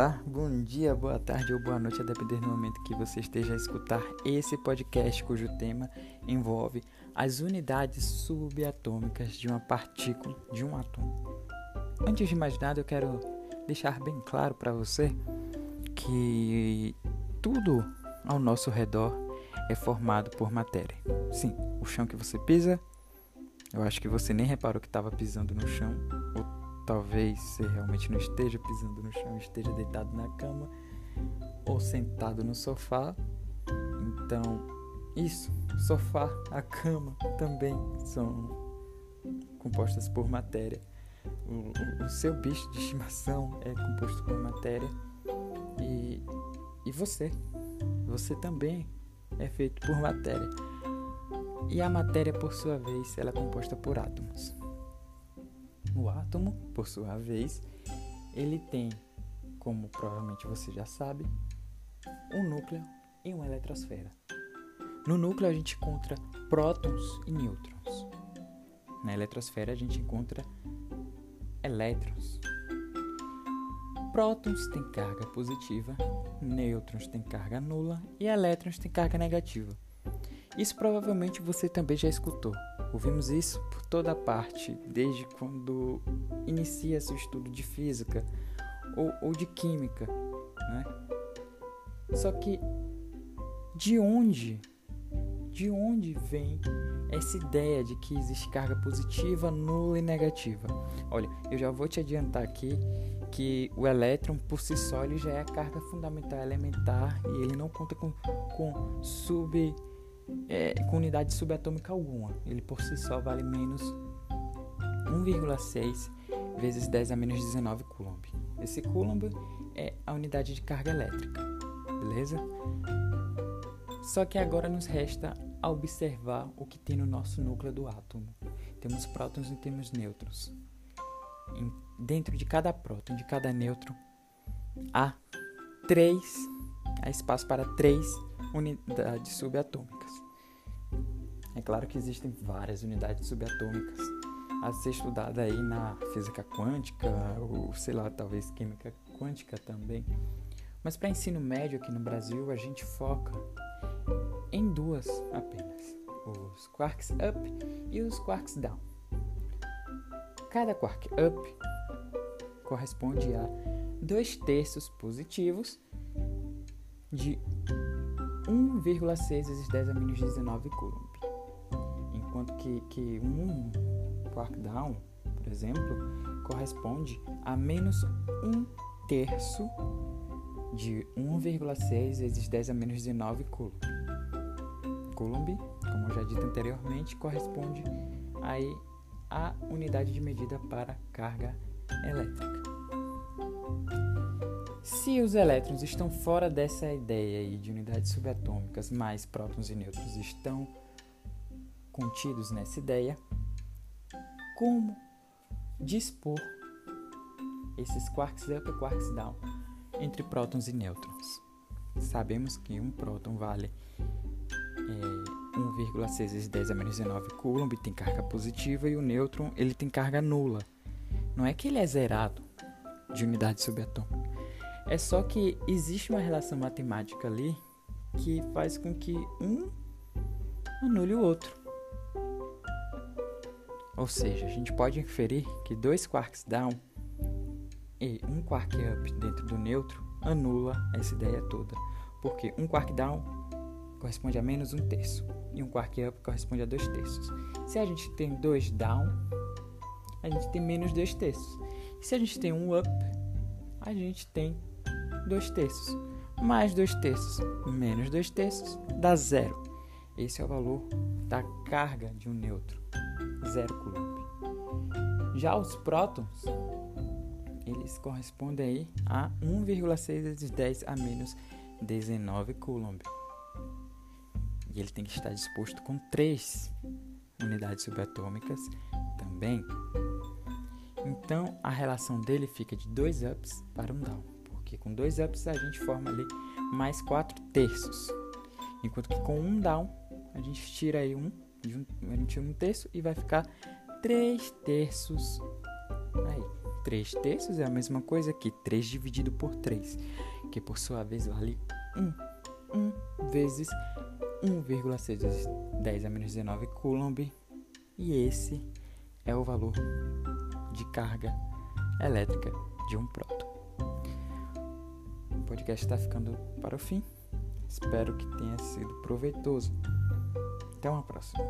Olá, bom dia, boa tarde ou boa noite, a depender do momento que você esteja a escutar esse podcast, cujo tema envolve as unidades subatômicas de uma partícula de um átomo. Antes de mais nada, eu quero deixar bem claro para você que tudo ao nosso redor é formado por matéria. Sim, o chão que você pisa, eu acho que você nem reparou que estava pisando no chão, ou Talvez você realmente não esteja pisando no chão, esteja deitado na cama ou sentado no sofá. Então, isso, sofá, a cama também são compostas por matéria. O, o, o seu bicho de estimação é composto por matéria. E, e você, você também é feito por matéria. E a matéria, por sua vez, ela é composta por átomos. O átomo, por sua vez, ele tem, como provavelmente você já sabe, um núcleo e uma eletrosfera. No núcleo a gente encontra prótons e nêutrons. Na eletrosfera a gente encontra elétrons. Prótons têm carga positiva, nêutrons têm carga nula e elétrons têm carga negativa. Isso provavelmente você também já escutou. Ouvimos isso por toda parte, desde quando inicia seu estudo de física ou, ou de química. Né? Só que de onde, de onde vem essa ideia de que existe carga positiva, nula e negativa? Olha, eu já vou te adiantar aqui que o elétron por si só ele já é a carga fundamental elementar e ele não conta com, com sub é, com unidade subatômica alguma. Ele por si só vale menos 1,6 vezes 10 a menos 19 coulomb. Esse coulomb é a unidade de carga elétrica, beleza? Só que agora nos resta observar o que tem no nosso núcleo do átomo. Temos prótons e temos nêutrons. Em, dentro de cada próton, de cada nêutron, há três, há espaço para três unidades subatômicas. É claro que existem várias unidades subatômicas a ser estudada aí na física quântica ou sei lá, talvez química quântica também. Mas para ensino médio aqui no Brasil, a gente foca em duas apenas: os quarks up e os quarks down. Cada quark up corresponde a dois terços positivos de 1,6 vezes 10 a menos 19 coulomb. Enquanto que, que um quark down, por exemplo, corresponde a menos 1 terço de 1,6 vezes 10 a menos 19 coulomb. Coulomb, como já dito anteriormente, corresponde aí à unidade de medida para carga elétrica. Se os elétrons estão fora dessa ideia aí de unidades subatômicas, mas prótons e nêutrons estão contidos nessa ideia, como dispor esses quarks up e quarks down entre prótons e nêutrons? Sabemos que um próton vale é, 1,6 vezes 10 a menos 19 coulomb, tem carga positiva, e o nêutron ele tem carga nula. Não é que ele é zerado de unidade subatômica. É só que existe uma relação matemática ali que faz com que um anule o outro. Ou seja, a gente pode inferir que dois quarks down e um quark up dentro do neutro anula essa ideia toda. Porque um quark down corresponde a menos um terço e um quark up corresponde a dois terços. Se a gente tem dois down, a gente tem menos dois terços. E se a gente tem um up, a gente tem 2 terços. Mais 2 terços menos 2 terços dá zero. Esse é o valor da carga de um nêutron, zero coulomb. Já os prótons, eles correspondem aí a 1,6 vezes 10 a menos 19 coulomb. E ele tem que estar disposto com 3 unidades subatômicas também. Então a relação dele fica de 2 ups para um down porque com dois ups a gente forma ali mais quatro terços. Enquanto que com um down, a gente tira aí um, a gente tira um terço e vai ficar três terços aí. 3 terços é a mesma coisa que 3 dividido por 3, que por sua vez vale 1. 1 vezes 1,6 vezes 10 a menos 19 coulomb. E esse é o valor de carga elétrica de um próton. Podcast está ficando para o fim. Espero que tenha sido proveitoso. Até uma próxima.